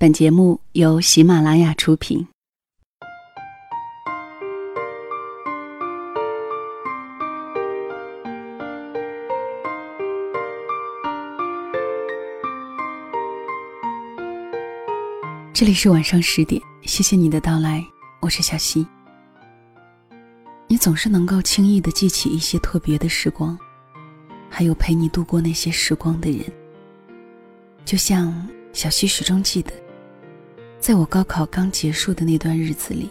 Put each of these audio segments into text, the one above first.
本节目由喜马拉雅出品。这里是晚上十点，谢谢你的到来，我是小溪。你总是能够轻易的记起一些特别的时光，还有陪你度过那些时光的人，就像小溪始终记得。在我高考刚结束的那段日子里，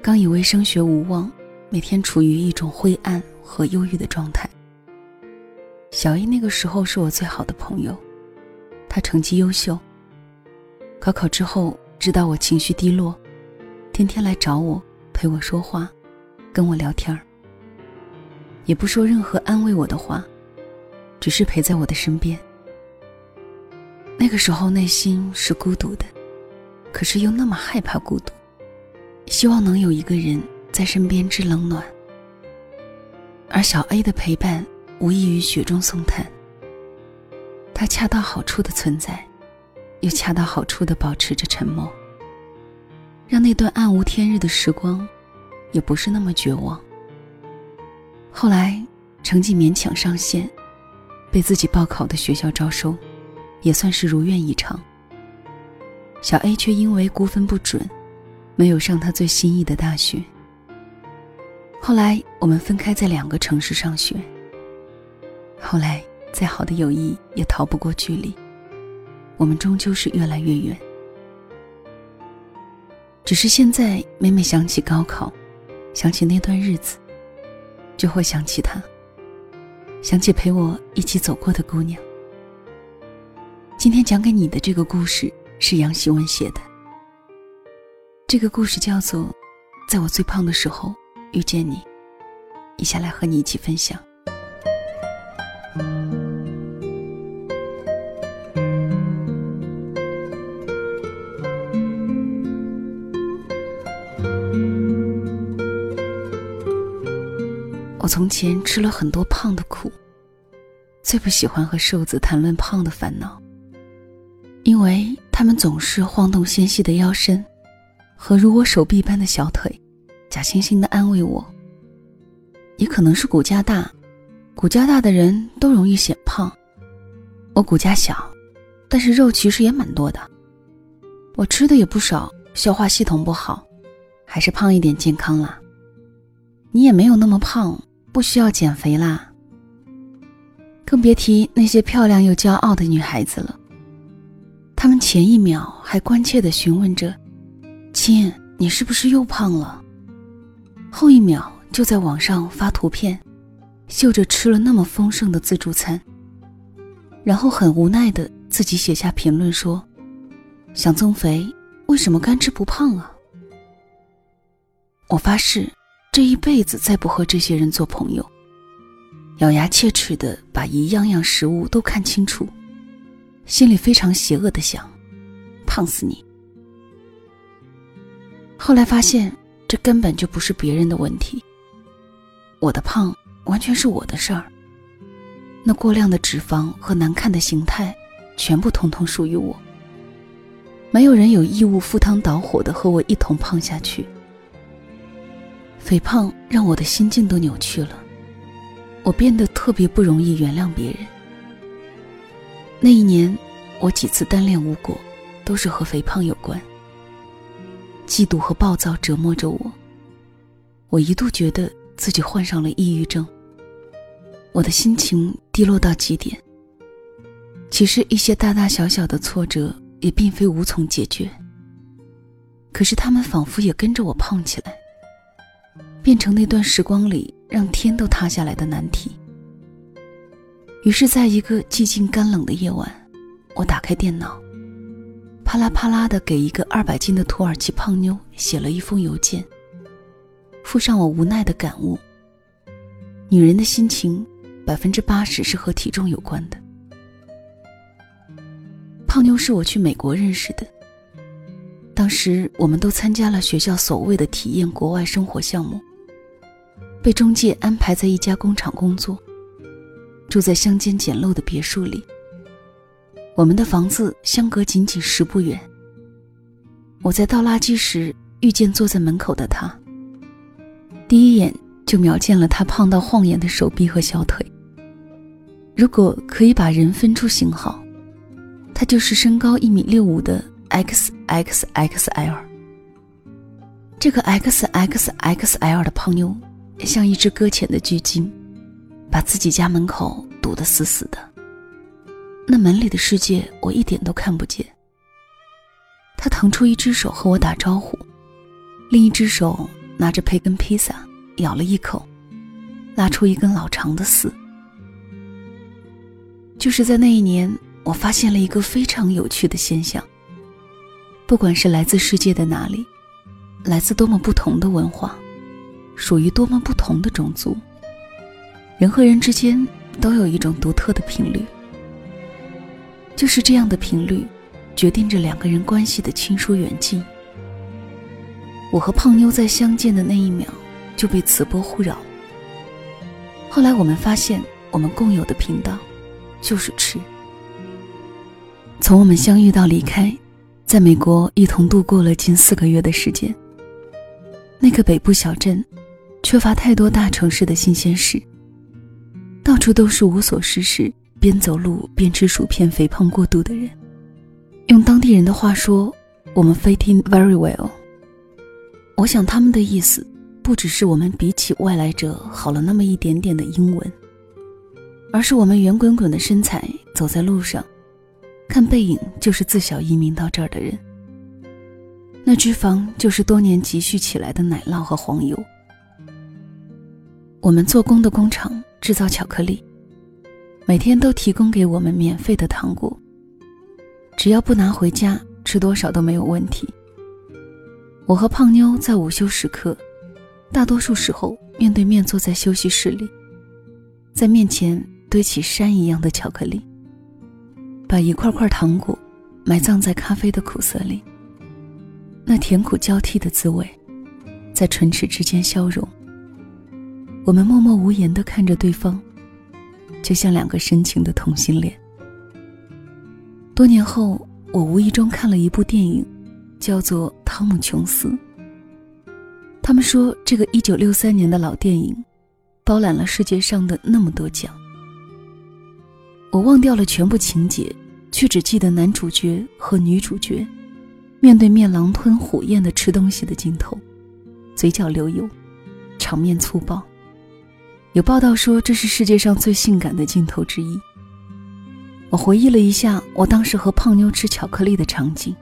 刚以为升学无望，每天处于一种灰暗和忧郁的状态。小 A 那个时候是我最好的朋友，他成绩优秀。高考之后，知道我情绪低落，天天来找我，陪我说话，跟我聊天儿，也不说任何安慰我的话，只是陪在我的身边。那个时候内心是孤独的。可是又那么害怕孤独，希望能有一个人在身边知冷暖。而小 A 的陪伴无异于雪中送炭，他恰到好处的存在，又恰到好处的保持着沉默，让那段暗无天日的时光，也不是那么绝望。后来成绩勉强上线，被自己报考的学校招收，也算是如愿以偿。小 A 却因为估分不准，没有上他最心仪的大学。后来我们分开在两个城市上学。后来再好的友谊也逃不过距离，我们终究是越来越远。只是现在每每想起高考，想起那段日子，就会想起他，想起陪我一起走过的姑娘。今天讲给你的这个故事。是杨希文写的。这个故事叫做《在我最胖的时候遇见你》，以下来和你一起分享。我从前吃了很多胖的苦，最不喜欢和瘦子谈论胖的烦恼，因为。他们总是晃动纤细的腰身，和如我手臂般的小腿，假惺惺的安慰我。也可能是骨架大，骨架大的人都容易显胖。我骨架小，但是肉其实也蛮多的。我吃的也不少，消化系统不好，还是胖一点健康啦。你也没有那么胖，不需要减肥啦。更别提那些漂亮又骄傲的女孩子了。他们前一秒还关切地询问着：“亲，你是不是又胖了？”后一秒就在网上发图片，秀着吃了那么丰盛的自助餐，然后很无奈地自己写下评论说：“想增肥，为什么干吃不胖啊？”我发誓，这一辈子再不和这些人做朋友。咬牙切齿地把一样样食物都看清楚。心里非常邪恶的想：“胖死你！”后来发现，这根本就不是别人的问题。我的胖完全是我的事儿。那过量的脂肪和难看的形态，全部统统属于我。没有人有义务赴汤蹈火的和我一同胖下去。肥胖让我的心境都扭曲了，我变得特别不容易原谅别人。那一年，我几次单恋无果，都是和肥胖有关。嫉妒和暴躁折磨着我，我一度觉得自己患上了抑郁症。我的心情低落到极点。其实一些大大小小的挫折也并非无从解决，可是他们仿佛也跟着我胖起来，变成那段时光里让天都塌下来的难题。于是，在一个寂静干冷的夜晚，我打开电脑，啪啦啪啦的给一个二百斤的土耳其胖妞写了一封邮件，附上我无奈的感悟：女人的心情，百分之八十是和体重有关的。胖妞是我去美国认识的，当时我们都参加了学校所谓的体验国外生活项目，被中介安排在一家工厂工作。住在乡间简陋的别墅里，我们的房子相隔仅仅十步远。我在倒垃圾时遇见坐在门口的他，第一眼就瞄见了他胖到晃眼的手臂和小腿。如果可以把人分出型号，他就是身高一米六五的 XXXL。这个 XXXL 的胖妞像一只搁浅的巨鲸，把自己家门口堵得死死的。那门里的世界我一点都看不见。他腾出一只手和我打招呼，另一只手拿着培根披萨，咬了一口，拉出一根老长的丝。就是在那一年，我发现了一个非常有趣的现象。不管是来自世界的哪里，来自多么不同的文化，属于多么不同的种族，人和人之间都有一种独特的频率。就是这样的频率，决定着两个人关系的亲疏远近。我和胖妞在相见的那一秒就被磁波互扰。后来我们发现，我们共有的频道就是吃。从我们相遇到离开，在美国一同度过了近四个月的时间。那个北部小镇，缺乏太多大城市的新鲜事，到处都是无所事事。边走路边吃薯片、肥胖过度的人，用当地人的话说，我们 fit in very well。我想他们的意思，不只是我们比起外来者好了那么一点点的英文，而是我们圆滚滚的身材走在路上，看背影就是自小移民到这儿的人。那脂肪就是多年积蓄起来的奶酪和黄油。我们做工的工厂制造巧克力。每天都提供给我们免费的糖果，只要不拿回家，吃多少都没有问题。我和胖妞在午休时刻，大多数时候面对面坐在休息室里，在面前堆起山一样的巧克力，把一块块糖果埋葬在咖啡的苦涩里。那甜苦交替的滋味，在唇齿之间消融。我们默默无言地看着对方。就像两个深情的同性恋。多年后，我无意中看了一部电影，叫做《汤姆·琼斯》。他们说，这个1963年的老电影，包揽了世界上的那么多奖。我忘掉了全部情节，却只记得男主角和女主角面对面狼吞虎咽的吃东西的镜头，嘴角流油，场面粗暴。有报道说这是世界上最性感的镜头之一。我回忆了一下我当时和胖妞吃巧克力的场景，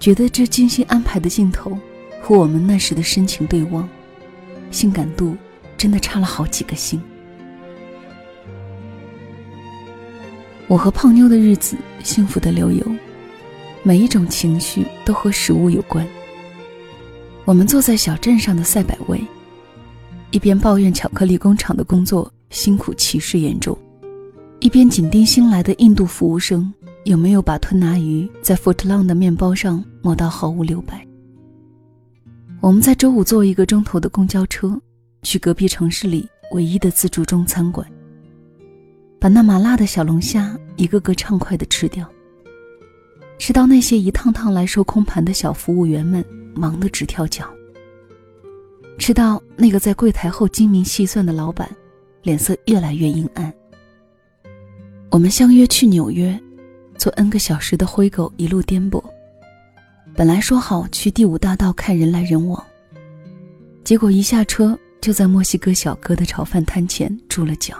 觉得这精心安排的镜头和我们那时的深情对望，性感度真的差了好几个星。我和胖妞的日子幸福的流油，每一种情绪都和食物有关。我们坐在小镇上的赛百味。一边抱怨巧克力工厂的工作辛苦、歧视严重，一边紧盯新来的印度服务生有没有把吞拿鱼在 footlong 的面包上抹到毫无留白。我们在周五坐一个钟头的公交车，去隔壁城市里唯一的自助中餐馆，把那麻辣的小龙虾一个个畅快地吃掉，吃到那些一趟趟来收空盘的小服务员们忙得直跳脚。吃到那个在柜台后精明细算的老板，脸色越来越阴暗。我们相约去纽约，坐 N 个小时的灰狗一路颠簸。本来说好去第五大道看人来人往，结果一下车就在墨西哥小哥的炒饭摊前住了脚。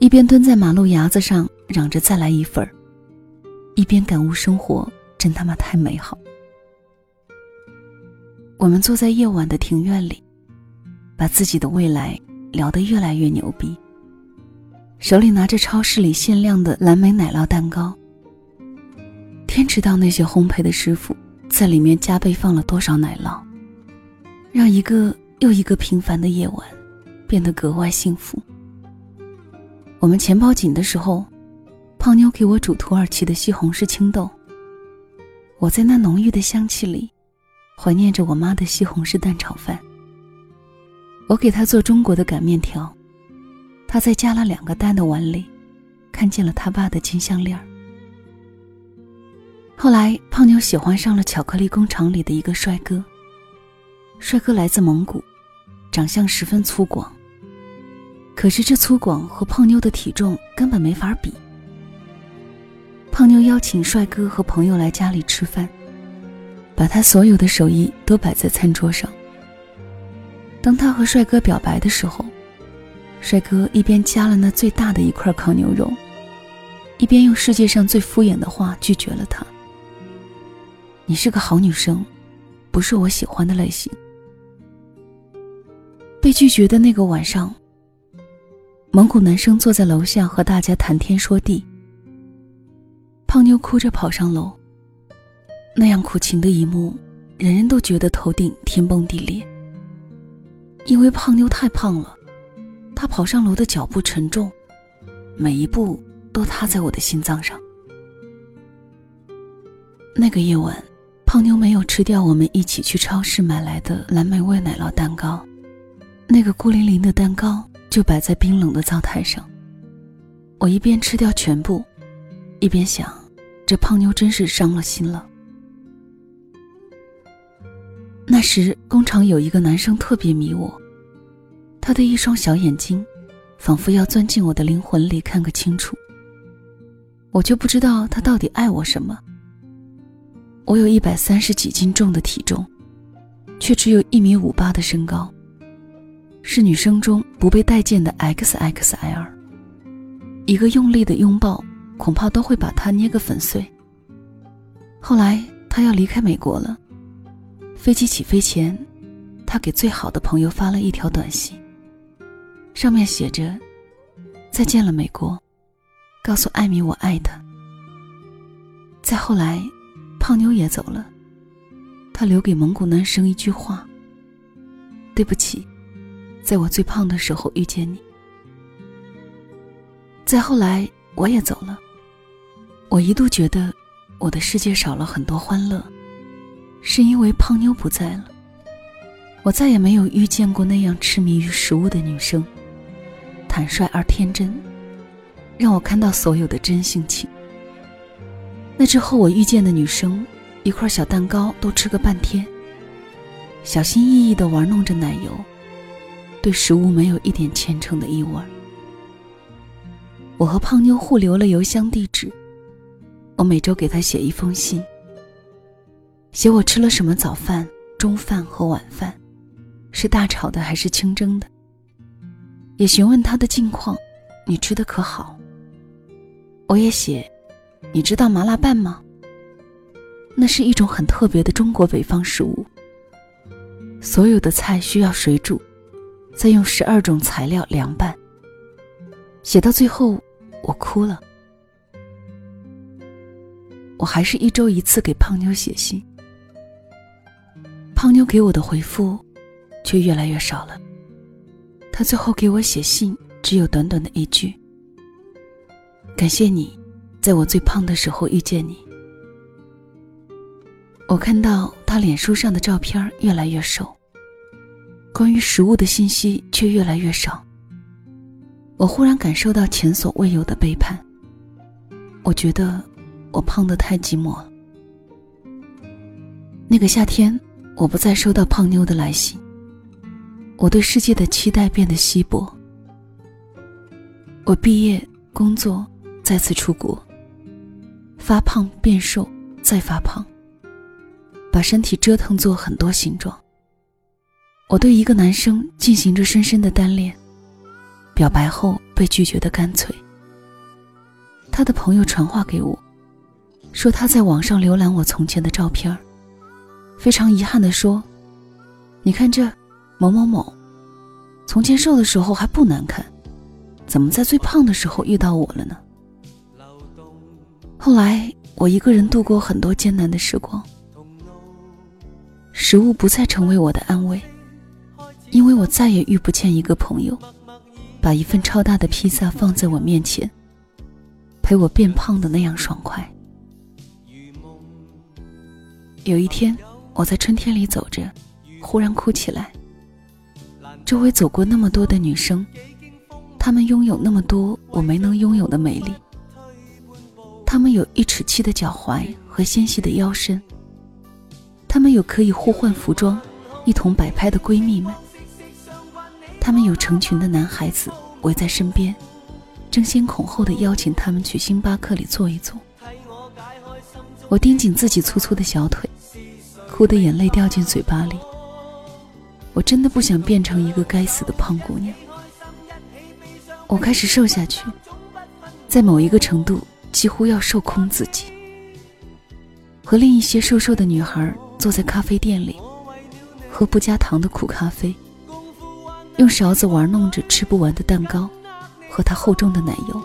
一边蹲在马路牙子上嚷着再来一份儿，一边感悟生活真他妈太美好。我们坐在夜晚的庭院里，把自己的未来聊得越来越牛逼。手里拿着超市里限量的蓝莓奶酪蛋糕，天知道那些烘焙的师傅在里面加倍放了多少奶酪，让一个又一个平凡的夜晚变得格外幸福。我们钱包紧的时候，胖妞给我煮土耳其的西红柿青豆，我在那浓郁的香气里。怀念着我妈的西红柿蛋炒饭。我给她做中国的擀面条，她在加了两个蛋的碗里，看见了他爸的金项链。后来，胖妞喜欢上了巧克力工厂里的一个帅哥。帅哥来自蒙古，长相十分粗犷。可是这粗犷和胖妞的体重根本没法比。胖妞邀请帅哥和朋友来家里吃饭，把他所有的手艺都摆在餐桌上。当他和帅哥表白的时候，帅哥一边夹了那最大的一块烤牛肉，一边用世界上最敷衍的话拒绝了他。你是个好女生，不是我喜欢的类型。被拒绝的那个晚上，蒙古男生坐在楼下和大家谈天说地。胖妞哭着跑上楼。那样苦情的一幕，人人都觉得头顶天崩地裂。因为胖妞太胖了，她跑上楼的脚步沉重，每一步都踏在我的心脏上。那个夜晚。胖妞没有吃掉我们一起去超市买来的蓝莓味奶酪蛋糕，那个孤零零的蛋糕就摆在冰冷的灶台上。我一边吃掉全部，一边想，这胖妞真是伤了心了。那时工厂有一个男生特别迷我，他的一双小眼睛，仿佛要钻进我的灵魂里看个清楚。我就不知道他到底爱我什么。我有一百三十几斤重的体重，却只有一米五八的身高，是女生中不被待见的 XXL。一个用力的拥抱，恐怕都会把他捏个粉碎。后来他要离开美国了，飞机起飞前，他给最好的朋友发了一条短信，上面写着：“再见了，美国，告诉艾米我爱他。”再后来。胖妞也走了，他留给蒙古男生一句话：“对不起，在我最胖的时候遇见你。”再后来，我也走了。我一度觉得我的世界少了很多欢乐，是因为胖妞不在了。我再也没有遇见过那样痴迷于食物的女生，坦率而天真，让我看到所有的真性情。那之后，我遇见的女生，一块小蛋糕都吃个半天，小心翼翼地玩弄着奶油，对食物没有一点虔诚的意味。我和胖妞互留了邮箱地址，我每周给她写一封信，写我吃了什么早饭、中饭和晚饭，是大炒的还是清蒸的，也询问他的近况，你吃的可好？我也写。你知道麻辣拌吗？那是一种很特别的中国北方食物。所有的菜需要水煮，再用十二种材料凉拌。写到最后，我哭了。我还是一周一次给胖妞写信，胖妞给我的回复却越来越少了。他最后给我写信，只有短短的一句：“感谢你。”在我最胖的时候遇见你，我看到他脸书上的照片越来越瘦，关于食物的信息却越来越少。我忽然感受到前所未有的背叛。我觉得我胖得太寂寞了。那个夏天，我不再收到胖妞的来信，我对世界的期待变得稀薄。我毕业、工作，再次出国。发胖变瘦，再发胖，把身体折腾做很多形状。我对一个男生进行着深深的单恋，表白后被拒绝的干脆。他的朋友传话给我，说他在网上浏览我从前的照片儿，非常遗憾的说：“你看这某某某，从前瘦的时候还不难看，怎么在最胖的时候遇到我了呢？”后来，我一个人度过很多艰难的时光。食物不再成为我的安慰，因为我再也遇不见一个朋友，把一份超大的披萨放在我面前，陪我变胖的那样爽快。有一天，我在春天里走着，忽然哭起来。周围走过那么多的女生，她们拥有那么多我没能拥有的美丽。她们有一尺七的脚踝和纤细的腰身。她们有可以互换服装、一同摆拍的闺蜜们。他们有成群的男孩子围在身边，争先恐后的邀请他们去星巴克里坐一坐。我盯紧自己粗粗的小腿，哭的眼泪掉进嘴巴里。我真的不想变成一个该死的胖姑娘。我开始瘦下去，在某一个程度几乎要瘦空自己，和另一些瘦瘦的女孩坐在咖啡店里，喝不加糖的苦咖啡，用勺子玩弄着吃不完的蛋糕和它厚重的奶油。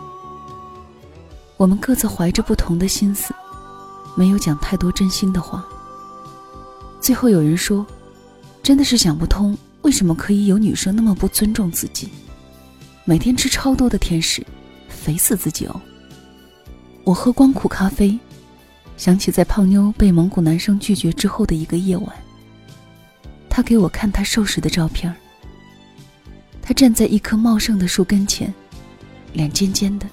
我们各自怀着不同的心思，没有讲太多真心的话。最后有人说。真的是想不通，为什么可以有女生那么不尊重自己，每天吃超多的甜食，肥死自己哦。我喝光苦咖啡，想起在胖妞被蒙古男生拒绝之后的一个夜晚，他给我看他瘦时的照片。他站在一棵茂盛的树跟前，脸尖尖的，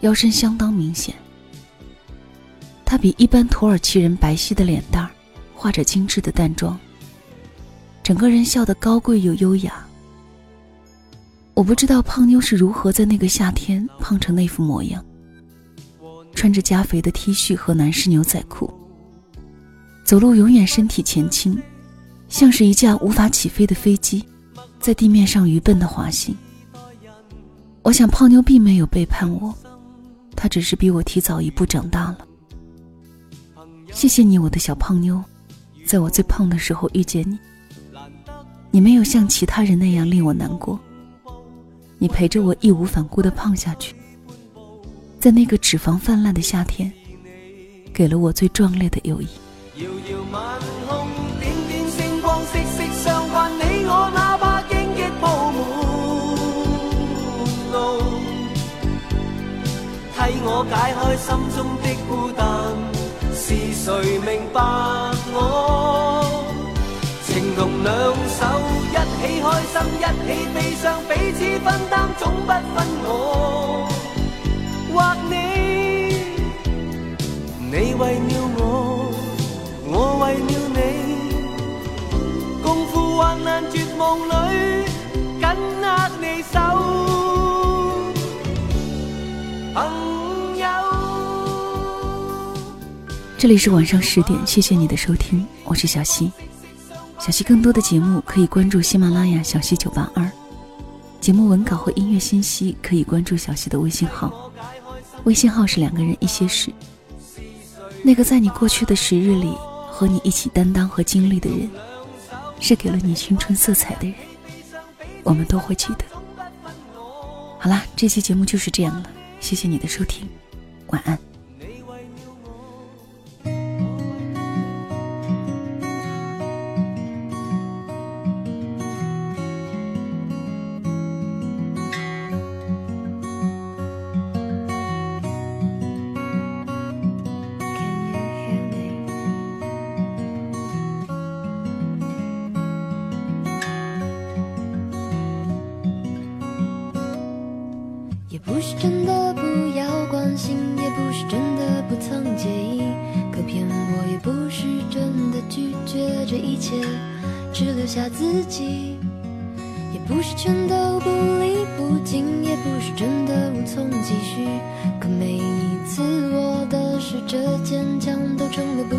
腰身相当明显。他比一般土耳其人白皙的脸蛋儿，画着精致的淡妆。整个人笑得高贵又优雅。我不知道胖妞是如何在那个夏天胖成那副模样，穿着加肥的 T 恤和男士牛仔裤，走路永远身体前倾，像是一架无法起飞的飞机，在地面上愚笨的滑行。我想胖妞并没有背叛我，她只是比我提早一步长大了。谢谢你，我的小胖妞，在我最胖的时候遇见你。你没有像其他人那样令我难过，你陪着我义无反顾地胖下去，在那个脂肪泛滥的夏天，给了我最壮烈的友谊。替我解开心中的孤单，是谁明白我？情同两手。一起开心，一起悲伤，彼此分担，总不分我或你。你为了我，我为了这里是晚上十点，谢谢你的收听，我是小溪。小溪更多的节目可以关注喜马拉雅小溪九八二，节目文稿和音乐信息可以关注小溪的微信号，微信号是两个人一些事。那个在你过去的时日里和你一起担当和经历的人，是给了你青春色彩的人，我们都会记得。好啦，这期节目就是这样了，谢谢你的收听，晚安。不离不弃，也不是真的无从继续，可每一次我的试着坚强，都成了不